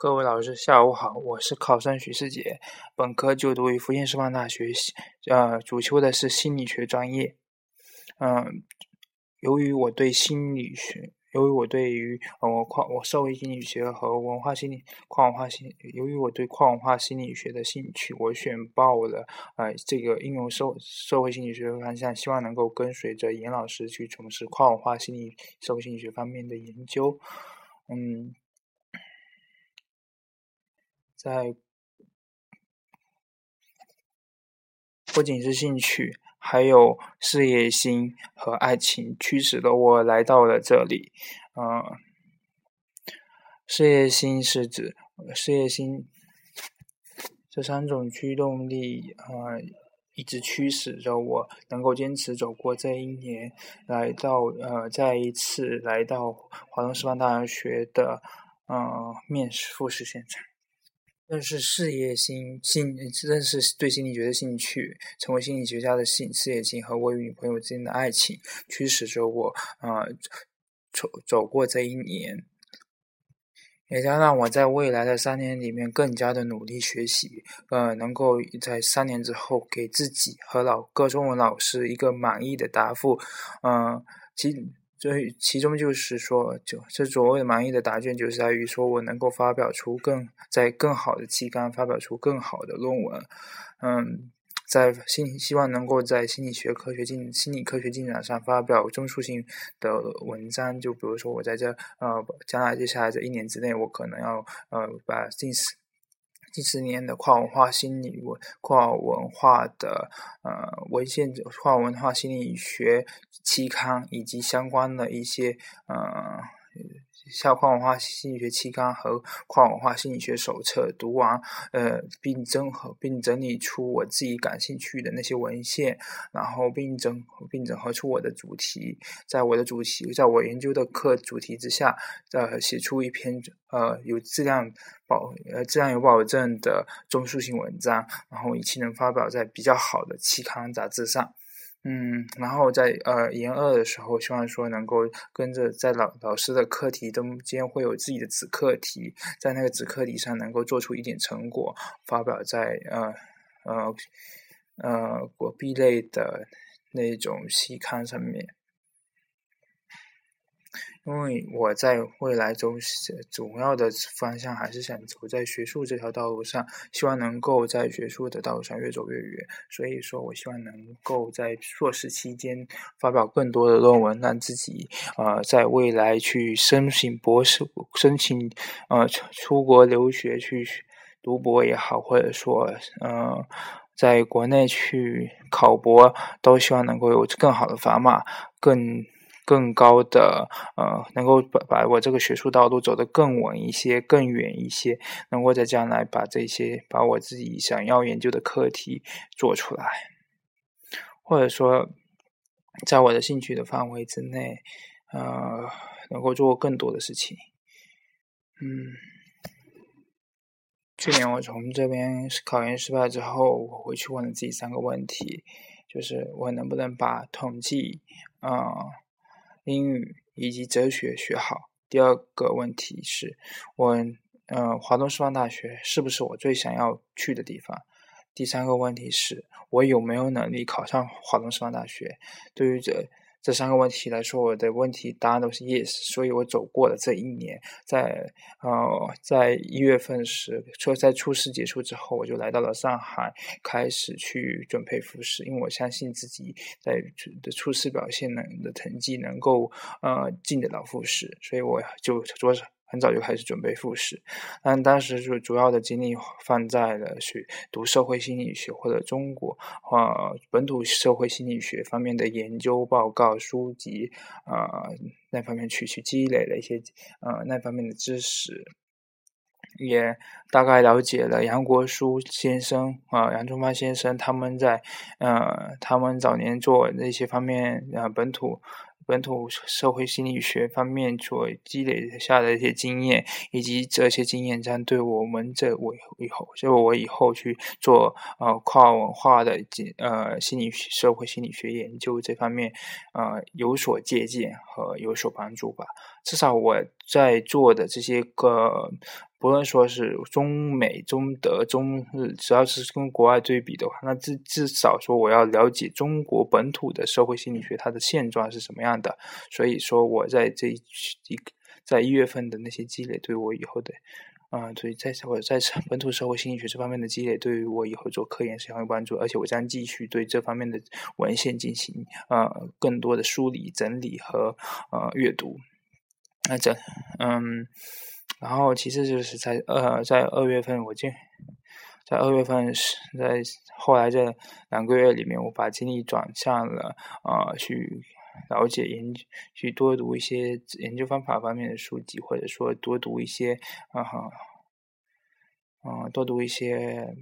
各位老师，下午好，我是考生徐世杰，本科就读于福建师范大学，呃，主修的是心理学专业。嗯，由于我对心理学，由于我对于呃跨我社会心理学和文化心理跨文化心，由于我对跨文化心理学的兴趣，我选报了呃这个应用社社会心理学的方向，希望能够跟随着严老师去从事跨文化心理社会心理学方面的研究。嗯。在不仅是兴趣，还有事业心和爱情驱使了我来到了这里。嗯，事业心是指事业心这三种驱动力，呃，一直驱使着我能够坚持走过这一年，来到呃再一次来到华东师范大学的呃面试复试现场。认识事业心、兴认识对心理学的兴趣，成为心理学家的兴事业心和我与女朋友之间的爱情，驱使着我啊走走过这一年，也将让我在未来的三年里面更加的努力学习，呃，能够在三年之后给自己和老各中文老师一个满意的答复，嗯，其。这其中就是说，就这所谓的满意的答卷，就是在于说我能够发表出更在更好的期刊发表出更好的论文，嗯，在心希望能够在心理学科学进心理科学进展上发表综述性的文章。就比如说，我在这呃将来接下来这一年之内，我可能要呃把近十几十年的跨文化心理文跨文化的呃文献跨文化心理学。期刊以及相关的一些呃，校跨文化心理学期刊和跨文化心理学手册读完，呃，并整合并整理出我自己感兴趣的那些文献，然后并整并整合出我的主题，在我的主题，在我研究的课主题之下，呃，写出一篇呃有质量保呃质量有保证的综述性文章，然后以期能发表在比较好的期刊杂志上。嗯，然后在呃研二的时候，希望说能够跟着在老老师的课题中间会有自己的子课题，在那个子课题上能够做出一点成果，发表在呃呃呃国币类的那种期刊上面。因为我在未来中主要的方向还是想走在学术这条道路上，希望能够在学术的道路上越走越远。所以说我希望能够在硕士期间发表更多的论文，让自己呃在未来去申请博士、申请呃出国留学去读博也好，或者说呃在国内去考博，都希望能够有更好的砝码，更。更高的呃，能够把把我这个学术道路走得更稳一些、更远一些，能够在将来把这些把我自己想要研究的课题做出来，或者说，在我的兴趣的范围之内，呃，能够做更多的事情。嗯，去年我从这边考研失败之后，我回去问了自己三个问题，就是我能不能把统计，啊。英语以及哲学学好。第二个问题是，我嗯，华东师范大学是不是我最想要去的地方？第三个问题是，我有没有能力考上华东师范大学？对于这。这三个问题来说，我的问题答案都是 yes，所以我走过了这一年，在呃，在一月份时，初在初试结束之后，我就来到了上海，开始去准备复试，因为我相信自己在的初试表现能的成绩能够呃进得到复试，所以我就着手。很早就开始准备复试，但当时就主要的精力放在了去读社会心理学或者中国呃本土社会心理学方面的研究报告书籍呃那方面去去积累了一些呃那方面的知识，也大概了解了杨国书先生啊杨中发先生他们在呃他们早年做那些方面啊本土。本土社会心理学方面所积累下的一些经验，以及这些经验将对我们这我以后，就我以后去做呃跨文化的呃心理社会心理学研究这方面呃有所借鉴和有所帮助吧。至少我在做的这些个，不论说是中美、中德、中日，只要是跟国外对比的话，那至至少说我要了解中国本土的社会心理学它的现状是什么样的。所以说我在这一在一月份的那些积累，对我以后的。啊，对，在我在本土社会心理学这方面的积累，对于我以后做科研是很有帮助。而且我将继续对这方面的文献进行呃更多的梳理、整理和呃阅读。那这嗯，然后其次就是在呃在二月份，我就在二月份是在后来这两个月里面，我把精力转向了啊去。了解研，去多读一些研究方法方面的书籍，或者说多读一些，啊哈，嗯，多读一些。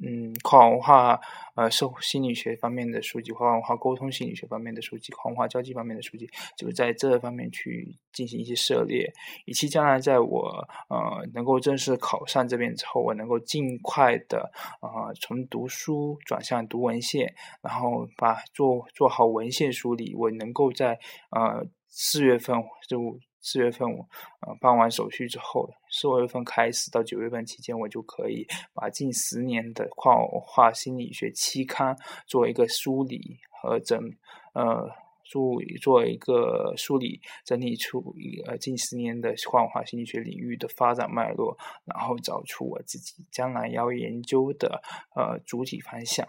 嗯，跨文化呃，社会心理学方面的书籍，跨文化沟通心理学方面的书籍，跨文化交际方面的书籍，就是在这方面去进行一些涉猎，以期将来在我呃能够正式考上这边之后，我能够尽快的啊从读书转向读文献，然后把做做好文献梳理，我能够在呃四月份就。四月份我呃办完手续之后，四月份开始到九月份期间，我就可以把近十年的跨文化心理学期刊做一个梳理和整呃做做一个梳理整理出呃近十年的跨文化心理学领域的发展脉络，然后找出我自己将来要研究的呃主体方向。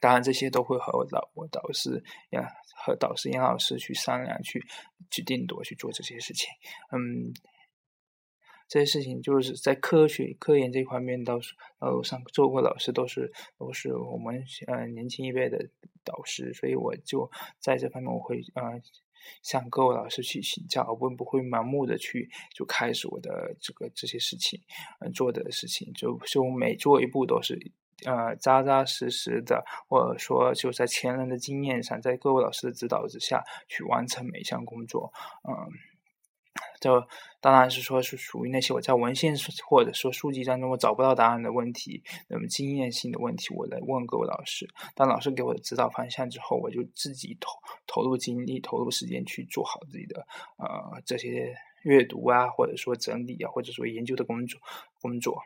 当然，这些都会和我导我导师呀和导师严老师去商量，去去定夺去做这些事情。嗯，这些事情就是在科学科研这方面，倒是呃上做过老师都是都是我们呃年轻一辈的导师，所以我就在这方面我会呃向各位老师去请教，我不会盲目的去就开始我的这个这些事情，嗯做的事情就就每做一步都是。呃，扎扎实实的，或者说就在前人的经验上，在各位老师的指导之下去完成每一项工作。嗯，这当然是说是属于那些我在文献或者说书籍当中我找不到答案的问题，那么经验性的问题，我来问各位老师。当老师给我的指导方向之后，我就自己投投入精力、投入时间去做好自己的呃这些阅读啊，或者说整理啊，或者说研究的工作工作。